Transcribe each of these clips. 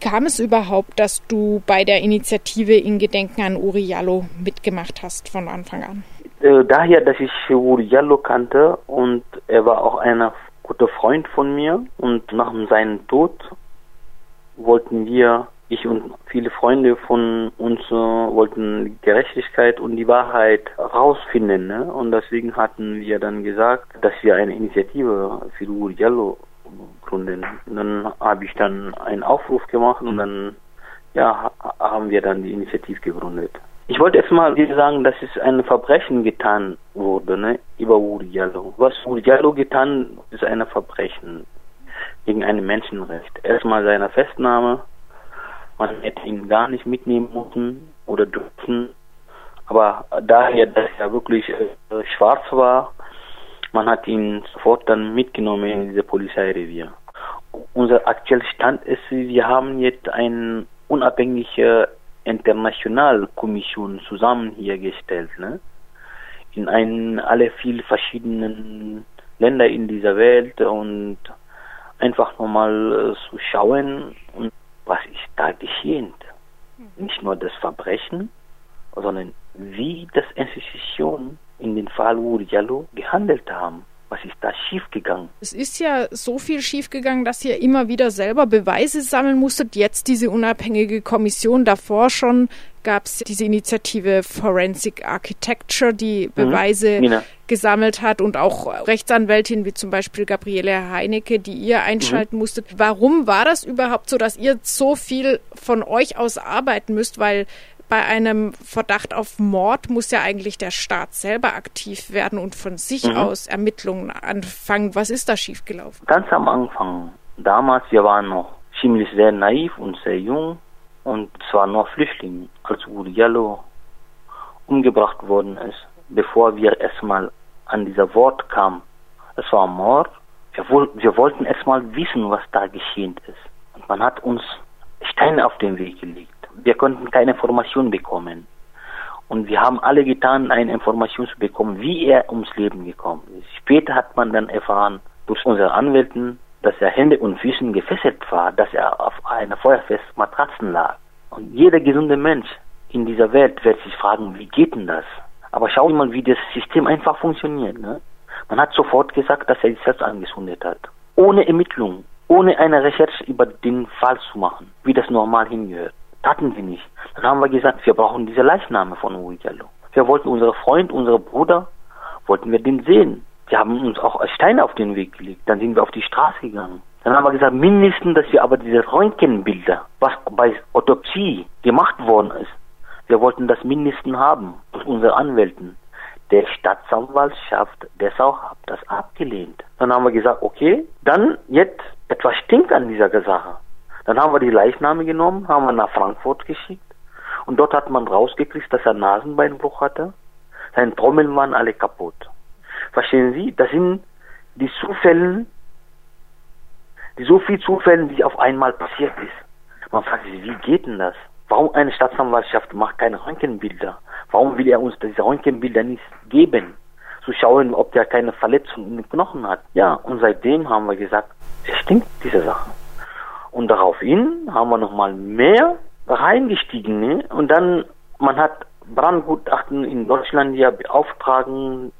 kam es überhaupt, dass du bei der Initiative in Gedenken an Uri Jallo mitgemacht hast von Anfang an? Äh, daher, dass ich Uri Jallo kannte und er war auch ein guter Freund von mir und nach seinem Tod wollten wir, ich und viele Freunde von uns äh, wollten Gerechtigkeit und die Wahrheit herausfinden. Ne? Und deswegen hatten wir dann gesagt, dass wir eine Initiative für Uri Jallo gründen. Dann habe ich dann einen Aufruf gemacht und dann ja, haben wir dann die Initiative gegründet. Ich wollte erstmal sagen, dass es ein Verbrechen getan wurde, ne, über Uri Jallo. Was Uri Jallo getan, ist ein Verbrechen gegen ein Menschenrecht. Erstmal seine Festnahme, man hätte ihn gar nicht mitnehmen müssen oder dürfen. Aber daher, dass er wirklich äh, schwarz war, man hat ihn sofort dann mitgenommen in diese Polizeirevier. Unser aktueller Stand ist, wir haben jetzt eine unabhängige Internationalkommission zusammen hier gestellt, ne? In einen, alle vielen verschiedenen Länder in dieser Welt und einfach nochmal äh, zu schauen, was ist da geschehen. Mhm. Nicht nur das Verbrechen, sondern wie das Institution in den Fall Uri Jallo gehandelt haben. Was ist da schiefgegangen? Es ist ja so viel schiefgegangen, dass ihr immer wieder selber Beweise sammeln musstet. Jetzt diese unabhängige Kommission. Davor schon gab es diese Initiative Forensic Architecture, die mhm. Beweise mhm. gesammelt hat und auch Rechtsanwältin wie zum Beispiel Gabriele Heinecke, die ihr einschalten mhm. musstet. Warum war das überhaupt so, dass ihr so viel von euch aus arbeiten müsst? Weil bei einem Verdacht auf Mord muss ja eigentlich der Staat selber aktiv werden und von sich mhm. aus Ermittlungen anfangen. Was ist da schiefgelaufen? Ganz am Anfang, damals, wir waren noch ziemlich sehr naiv und sehr jung und zwar noch Flüchtlinge, als Uriello umgebracht worden ist, bevor wir erstmal an dieser Wort kamen. Es war Mord. Wir, wir wollten erstmal wissen, was da geschehen ist. Und man hat uns Steine auf den Weg gelegt wir konnten keine Information bekommen. Und wir haben alle getan, eine Information zu bekommen, wie er ums Leben gekommen ist. Später hat man dann erfahren, durch unsere Anwälten, dass er Hände und Füßen gefesselt war, dass er auf einer feuerfesten Matratzen lag. Und jeder gesunde Mensch in dieser Welt wird sich fragen, wie geht denn das? Aber schau mal, wie das System einfach funktioniert. Ne? Man hat sofort gesagt, dass er sich selbst angezündet hat. Ohne Ermittlung, ohne eine Recherche über den Fall zu machen, wie das normal hingehört. Taten sie nicht. Dann haben wir gesagt, wir brauchen diese Leichname von Jallo. Wir wollten unseren Freund, unseren Bruder, wollten wir den sehen. Die haben uns auch Steine auf den Weg gelegt. Dann sind wir auf die Straße gegangen. Dann haben wir gesagt, mindestens, dass wir aber diese Röntgenbilder, was bei Autopsie gemacht worden ist, wir wollten das mindestens haben, durch unsere Anwälten. Der Staatsanwaltschaft der Sau hat das abgelehnt. Dann haben wir gesagt, okay, dann jetzt etwas stinkt an dieser Sache. Dann haben wir die Leichname genommen, haben wir nach Frankfurt geschickt und dort hat man rausgekriegt, dass er Nasenbeinbruch hatte. Seine Trommeln waren alle kaputt. Verstehen Sie? Das sind die Zufälle, die so viel Zufälle, die auf einmal passiert ist. Man fragt sich, wie geht denn das? Warum eine Staatsanwaltschaft macht keine Röntgenbilder? Warum will er uns diese Röntgenbilder nicht geben? Zu schauen, ob der keine Verletzung in den Knochen hat. Ja, und seitdem haben wir gesagt, es stimmt diese Sache. Und daraufhin haben wir nochmal mehr reingestiegen. Ne? Und dann, man hat Brandgutachten in Deutschland ja beauftragen,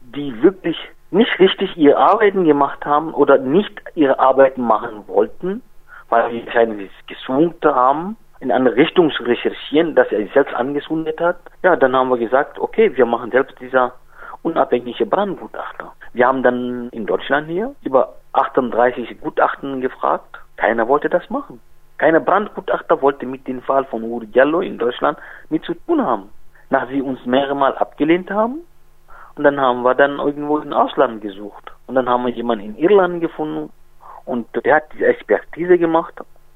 die wirklich nicht richtig ihre Arbeiten gemacht haben oder nicht ihre Arbeiten machen wollten, weil sie wahrscheinlich gezwungen haben, in eine Richtung zu recherchieren, dass er sich selbst angesundet hat. Ja, dann haben wir gesagt, okay, wir machen selbst dieser unabhängige Brandgutachter. Wir haben dann in Deutschland hier über 38 Gutachten gefragt keiner wollte das machen. Keiner Brandgutachter wollte mit dem Fall von Uri Diallo in Deutschland mit zu tun haben. Nach sie uns mehrere Mal abgelehnt haben, und dann haben wir dann irgendwo im Ausland gesucht. Und dann haben wir jemanden in Irland gefunden und der hat diese Expertise gemacht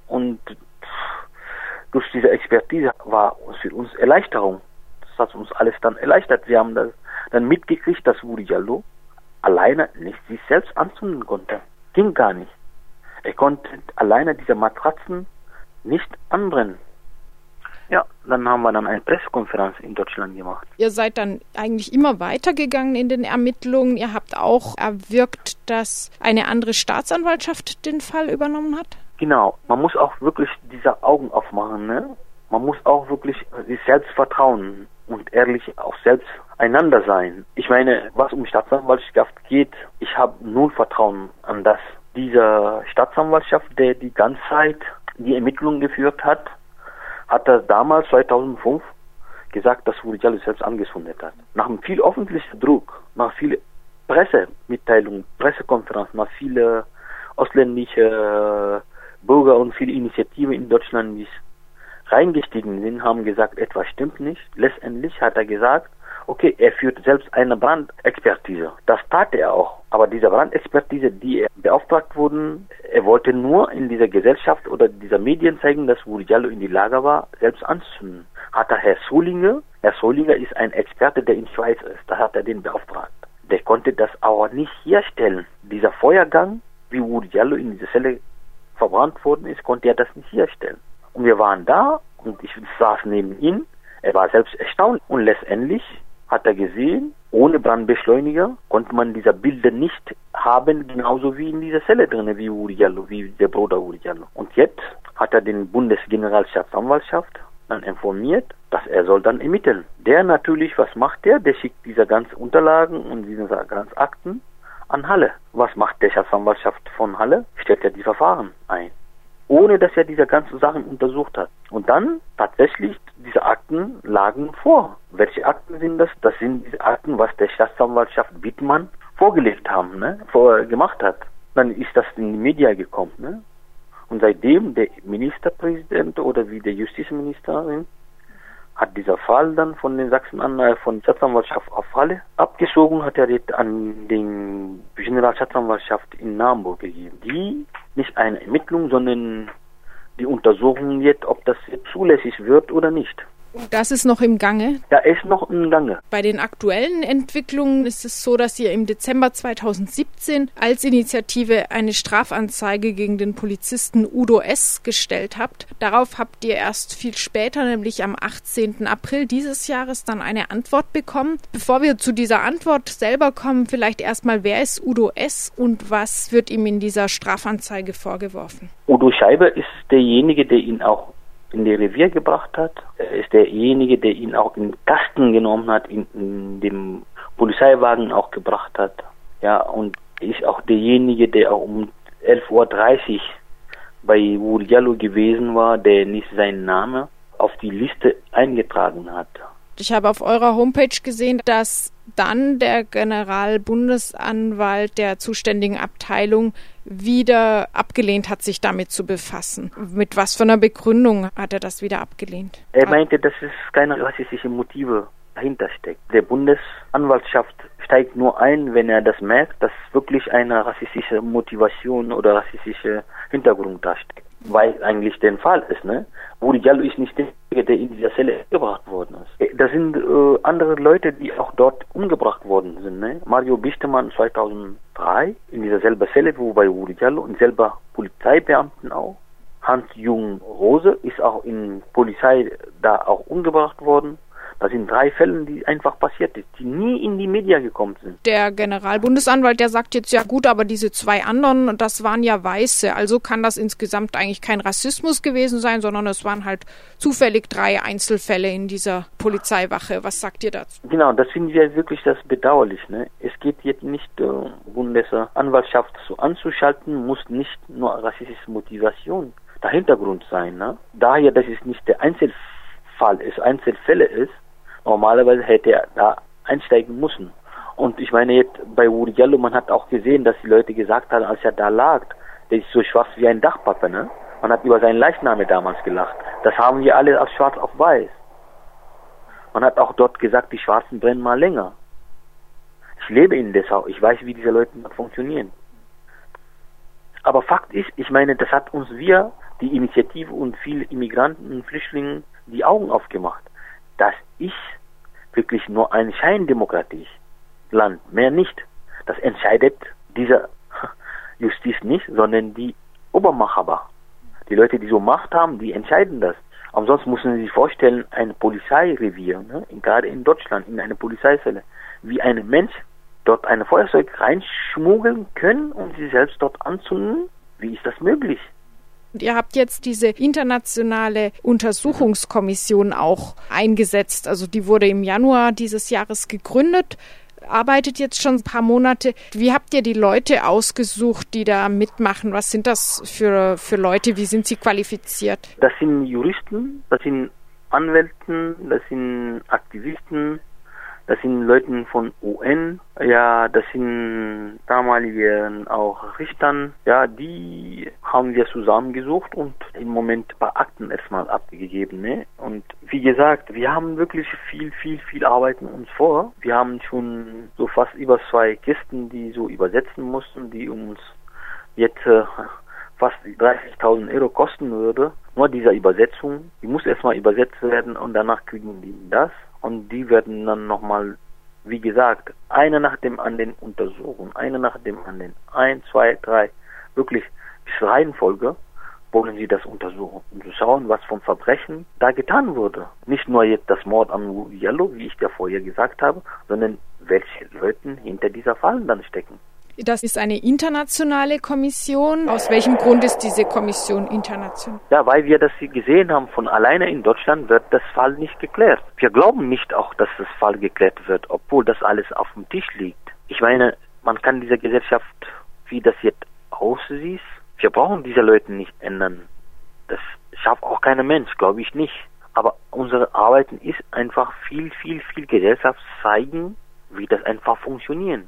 und durch diese Expertise war für uns Erleichterung. Das hat uns alles dann erleichtert. Wir haben das dann mitgekriegt, dass Uri Diallo alleine nicht sich selbst anzünden konnte. Ging gar nicht. Er konnte alleine diese Matratzen nicht anbrennen. Ja, dann haben wir dann eine Pressekonferenz in Deutschland gemacht. Ihr seid dann eigentlich immer weitergegangen in den Ermittlungen. Ihr habt auch erwirkt, dass eine andere Staatsanwaltschaft den Fall übernommen hat? Genau, man muss auch wirklich diese Augen aufmachen, ne? Man muss auch wirklich sich selbst vertrauen und ehrlich auch selbst einander sein. Ich meine, was um Staatsanwaltschaft geht, ich habe null Vertrauen an das. Dieser Staatsanwaltschaft, der die ganze Zeit die Ermittlungen geführt hat, hat er damals 2005 gesagt, dass Jallo selbst angezündet hat. Nach viel öffentlichen Druck, nach viel Pressemitteilungen, Pressekonferenzen, nach viele ausländische Bürger und viele Initiativen in Deutschland, die reingestiegen sind, haben gesagt, etwas stimmt nicht. Letztendlich hat er gesagt, okay, er führt selbst eine Brandexpertise. Das tat er auch. Aber diese Brandexpertise, die er beauftragt wurden, er wollte nur in dieser Gesellschaft oder dieser Medien zeigen, dass Uri Jallo in die Lage war, selbst anzuzünden. Hat er Herr Solinger, Herr Solinger ist ein Experte, der in Schweiz ist, da hat er den beauftragt. Der konnte das aber nicht herstellen. Dieser Feuergang, wie Uri Jallo in dieser Zelle verbrannt worden ist, konnte er das nicht herstellen. Und wir waren da und ich saß neben ihm. Er war selbst erstaunt. Und letztendlich hat er gesehen, ohne Brandbeschleuniger konnte man diese Bilder nicht haben, genauso wie in dieser Zelle drin, wie Uri wie der Bruder Uri. Und jetzt hat er den Bundesgeneralstaatsanwaltschaft dann informiert, dass er soll dann ermitteln. Der natürlich, was macht der? Der schickt diese ganzen Unterlagen und diese ganzen Akten an Halle. Was macht der Staatsanwaltschaft von Halle? Stellt er die Verfahren ein ohne dass er diese ganzen Sachen untersucht hat. Und dann tatsächlich, diese Akten lagen vor. Welche Akten sind das? Das sind diese Akten, was der Staatsanwaltschaft Wittmann vorgelegt haben, ne? Vor, gemacht hat. Dann ist das in die Media gekommen, ne? Und seitdem der Ministerpräsident oder wie der Justizministerin hat dieser Fall dann von den Sachsen an, äh, von der Staatsanwaltschaft auf Halle abgezogen, hat er jetzt an den Generalstaatsanwaltschaft in Naumburg gegeben, die nicht eine Ermittlung, sondern die Untersuchung jetzt, ob das zulässig wird oder nicht. Das ist noch im Gange? Ja, ist noch im Gange. Bei den aktuellen Entwicklungen ist es so, dass ihr im Dezember 2017 als Initiative eine Strafanzeige gegen den Polizisten Udo S. gestellt habt. Darauf habt ihr erst viel später, nämlich am 18. April dieses Jahres, dann eine Antwort bekommen. Bevor wir zu dieser Antwort selber kommen, vielleicht erstmal, wer ist Udo S. und was wird ihm in dieser Strafanzeige vorgeworfen? Udo Scheibe ist derjenige, der ihn auch in die Revier gebracht hat. Er ist derjenige, der ihn auch in Kasten genommen hat, in, in dem Polizeiwagen auch gebracht hat. Ja, und ist auch derjenige, der auch um 11.30 Uhr bei Wuriallo gewesen war, der nicht seinen Namen auf die Liste eingetragen hat. Ich habe auf eurer Homepage gesehen, dass dann der Generalbundesanwalt der zuständigen Abteilung wieder abgelehnt hat, sich damit zu befassen. Mit was für einer Begründung hat er das wieder abgelehnt? Er meinte, dass es keine rassistischen Motive dahinter steckt. Der Bundesanwaltschaft steigt nur ein, wenn er das merkt, dass wirklich eine rassistische Motivation oder rassistische Hintergrund da steckt weil eigentlich der Fall ist, ne? Rudi Jallo ist nicht der, der in dieser Zelle gebracht worden ist. Äh, das sind äh, andere Leute, die auch dort umgebracht worden sind, ne? Mario Bichtemann 2003 in dieser selben Zelle, wo bei Rudi Jallo und selber Polizeibeamten auch. Hans-Jung Rose ist auch in Polizei da auch umgebracht worden. Das sind drei Fälle, die einfach passiert sind, die nie in die Media gekommen sind. Der Generalbundesanwalt, der sagt jetzt ja gut, aber diese zwei anderen, das waren ja Weiße. Also kann das insgesamt eigentlich kein Rassismus gewesen sein, sondern es waren halt zufällig drei Einzelfälle in dieser Polizeiwache. Was sagt ihr dazu? Genau, das finden wir wirklich das bedauerlich. Ne? Es geht jetzt nicht, äh, Bundesanwaltschaft so anzuschalten, muss nicht nur rassistische Motivation der Hintergrund sein. Ne? Daher, dass es nicht der Einzelfall ist, Einzelfälle ist, Normalerweise hätte er da einsteigen müssen. Und ich meine jetzt bei Uri Jallo, man hat auch gesehen, dass die Leute gesagt haben, als er da lag, der ist so schwarz wie ein Dachpappe, ne? Man hat über seinen Leichname damals gelacht. Das haben wir alle als schwarz auf weiß. Man hat auch dort gesagt, die Schwarzen brennen mal länger. Ich lebe in Dessau. Ich weiß, wie diese Leute funktionieren. Aber Fakt ist, ich meine, das hat uns wir, die Initiative und viele Immigranten und Flüchtlinge, die Augen aufgemacht das ist wirklich nur ein Scheindemokratie Land, mehr nicht. Das entscheidet diese Justiz nicht, sondern die Obermacher. Die Leute, die so Macht haben, die entscheiden das. Sonst müssen Sie sich vorstellen, ein Polizeirevier, ne, gerade in Deutschland, in eine Polizeizelle, wie ein Mensch dort ein Feuerzeug reinschmuggeln können, um sie selbst dort anzünden. Wie ist das möglich? Und ihr habt jetzt diese internationale Untersuchungskommission auch eingesetzt. Also die wurde im Januar dieses Jahres gegründet arbeitet jetzt schon ein paar Monate. Wie habt ihr die Leute ausgesucht, die da mitmachen? Was sind das für, für Leute? Wie sind sie qualifiziert? Das sind Juristen, das sind Anwälten, das sind Aktivisten, das sind Leute von UN, ja, das sind damalige auch Richtern, ja, die haben wir zusammengesucht und im Moment ein paar Akten erstmal abgegeben, ne? Und wie gesagt, wir haben wirklich viel, viel, viel Arbeiten uns vor. Wir haben schon so fast über zwei Kisten, die so übersetzen mussten, die uns jetzt äh, fast 30.000 Euro kosten würde. Nur diese Übersetzung, die muss erstmal übersetzt werden und danach kriegen die das und die werden dann nochmal, wie gesagt, eine nach dem anderen untersuchen, eine nach dem anderen, ein, zwei, drei, wirklich bis Reihenfolge wollen sie das untersuchen, um zu schauen, was vom Verbrechen da getan wurde. Nicht nur jetzt das Mord an Yellow, wie ich dir vorher gesagt habe, sondern welche Leute hinter dieser Fallen dann stecken. Das ist eine internationale Kommission. Aus welchem Grund ist diese Kommission international? Ja, weil wir das gesehen haben, von alleine in Deutschland wird das Fall nicht geklärt. Wir glauben nicht auch, dass das Fall geklärt wird, obwohl das alles auf dem Tisch liegt. Ich meine, man kann diese Gesellschaft, wie das jetzt aussieht, wir brauchen diese Leute nicht ändern. Das schafft auch kein Mensch, glaube ich nicht. Aber unsere Arbeiten ist einfach viel, viel, viel Gesellschaft zeigen, wie das einfach funktioniert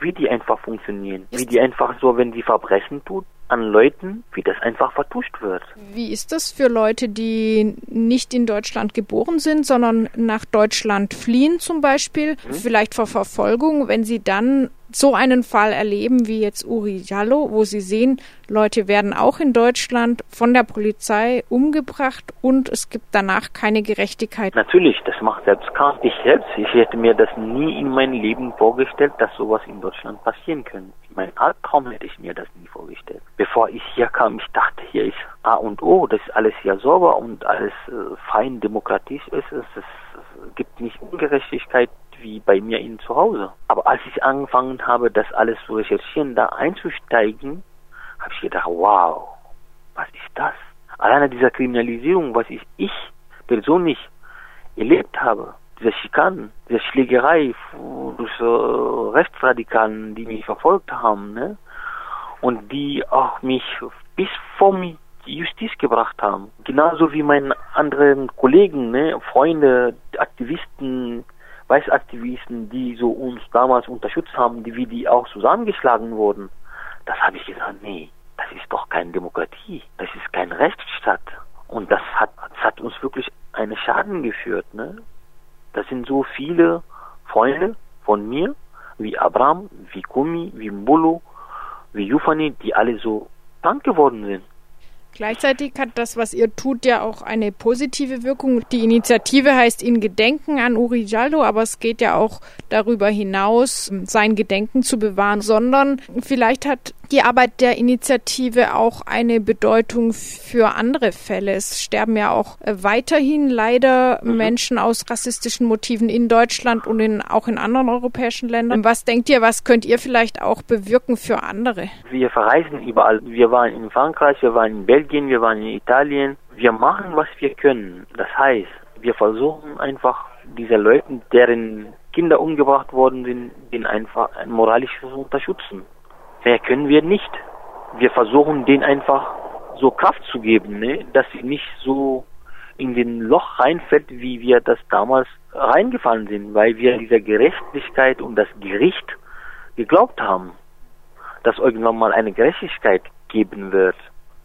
wie die einfach funktionieren. Ist wie die einfach so, wenn die Verbrechen tut, an Leuten, wie das einfach vertuscht wird. Wie ist das für Leute, die nicht in Deutschland geboren sind, sondern nach Deutschland fliehen zum Beispiel, hm? vielleicht vor Verfolgung, wenn sie dann so einen Fall erleben wie jetzt Uri Jallo, wo Sie sehen, Leute werden auch in Deutschland von der Polizei umgebracht und es gibt danach keine Gerechtigkeit. Natürlich, das macht selbst krank. Ich selbst, ich hätte mir das nie in meinem Leben vorgestellt, dass sowas in Deutschland passieren könnte. Mein Albtraum hätte ich mir das nie vorgestellt. Bevor ich hier kam, ich dachte, hier ist A und O, das ist alles hier sauber und alles äh, fein demokratisch ist. Es, es gibt nicht Ungerechtigkeit wie bei mir in zu Hause. Aber als ich angefangen habe, das alles zu recherchieren, da einzusteigen, habe ich gedacht, wow, was ist das? Alleine dieser Kriminalisierung, was ich, ich persönlich erlebt habe, diese Schikanen, diese Schlägerei durch äh, Rechtsradikalen, die mich verfolgt haben, ne? Und die auch mich bis vor die Justiz gebracht haben. Genauso wie meine anderen Kollegen, ne, Freunde, Aktivisten, Weißaktivisten, die so uns damals unterstützt haben, die wie die auch zusammengeschlagen wurden, das habe ich gesagt, nee, das ist doch keine Demokratie, das ist kein Rechtsstaat. Und das hat, das hat uns wirklich einen Schaden geführt. Ne? Das sind so viele Freunde von mir, wie Abraham, wie Kumi, wie Mbolo, wie Yufani, die alle so krank geworden sind. Gleichzeitig hat das, was ihr tut, ja auch eine positive Wirkung. Die Initiative heißt in Gedenken an Uri Jaldo, aber es geht ja auch darüber hinaus, sein Gedenken zu bewahren, sondern vielleicht hat die Arbeit der Initiative auch eine Bedeutung für andere Fälle. Es sterben ja auch weiterhin leider mhm. Menschen aus rassistischen Motiven in Deutschland und in, auch in anderen europäischen Ländern. Was denkt ihr, was könnt ihr vielleicht auch bewirken für andere? Wir verreisen überall. Wir waren in Frankreich, wir waren in Belgien, wir waren in Italien. Wir machen, was wir können. Das heißt, wir versuchen einfach diese Leuten, deren Kinder umgebracht worden sind, den einfach moralisch zu unterstützen. Mehr können wir nicht. Wir versuchen denen einfach so Kraft zu geben, ne? dass sie nicht so in den Loch reinfällt, wie wir das damals reingefallen sind, weil wir dieser Gerechtigkeit und das Gericht geglaubt haben, dass irgendwann mal eine Gerechtigkeit geben wird.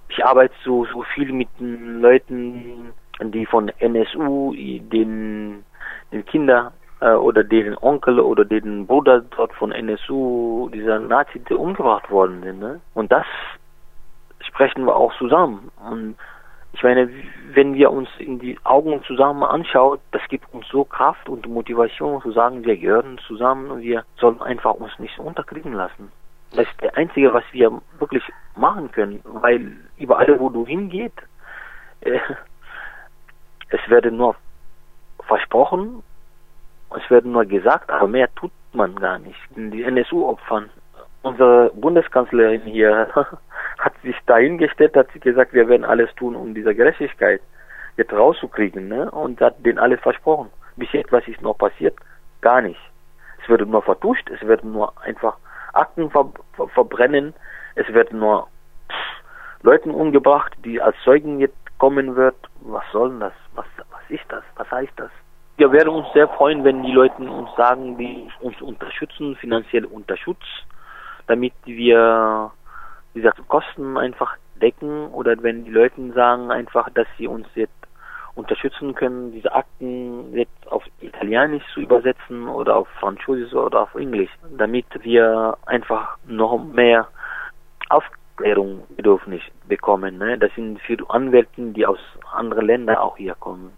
Ich arbeite so, so viel mit den Leuten, die von NSU, den, den Kinder äh, oder deren Onkel oder deren Bruder dort von NSU, dieser Nazi, die umgebracht worden sind. Ne? Und das sprechen wir auch zusammen. Und ich meine, wenn wir uns in die Augen zusammen anschauen, das gibt uns so Kraft und Motivation zu sagen, wir gehören zusammen und wir sollen einfach uns nicht unterkriegen lassen. Das ist der einzige, was wir wirklich machen können, weil überall, wo du hingehst, äh, es werden nur versprochen es wird nur gesagt, aber mehr tut man gar nicht. Die NSU-Opfern, unsere Bundeskanzlerin hier hat sich dahingestellt, hat sie gesagt, wir werden alles tun, um diese Gerechtigkeit jetzt rauszukriegen, ne? Und hat denen alles versprochen. Bis jetzt, was ist noch passiert? Gar nicht. Es wird nur vertuscht, es wird nur einfach Akten ver ver verbrennen, es wird nur Leuten umgebracht, die als Zeugen jetzt kommen wird. Was soll denn das? Was, was ist das? Was heißt das? Wir werden uns sehr freuen, wenn die Leute uns sagen, die uns unterstützen, finanziell Unterschutz, damit wir diese Kosten einfach decken oder wenn die Leute sagen einfach, dass sie uns jetzt unterstützen können, diese Akten jetzt auf Italienisch zu übersetzen oder auf Französisch oder auf Englisch, damit wir einfach noch mehr Aufklärung bedürfnis bekommen. Ne? Das sind für Anwälte, die aus anderen Ländern auch hier kommen.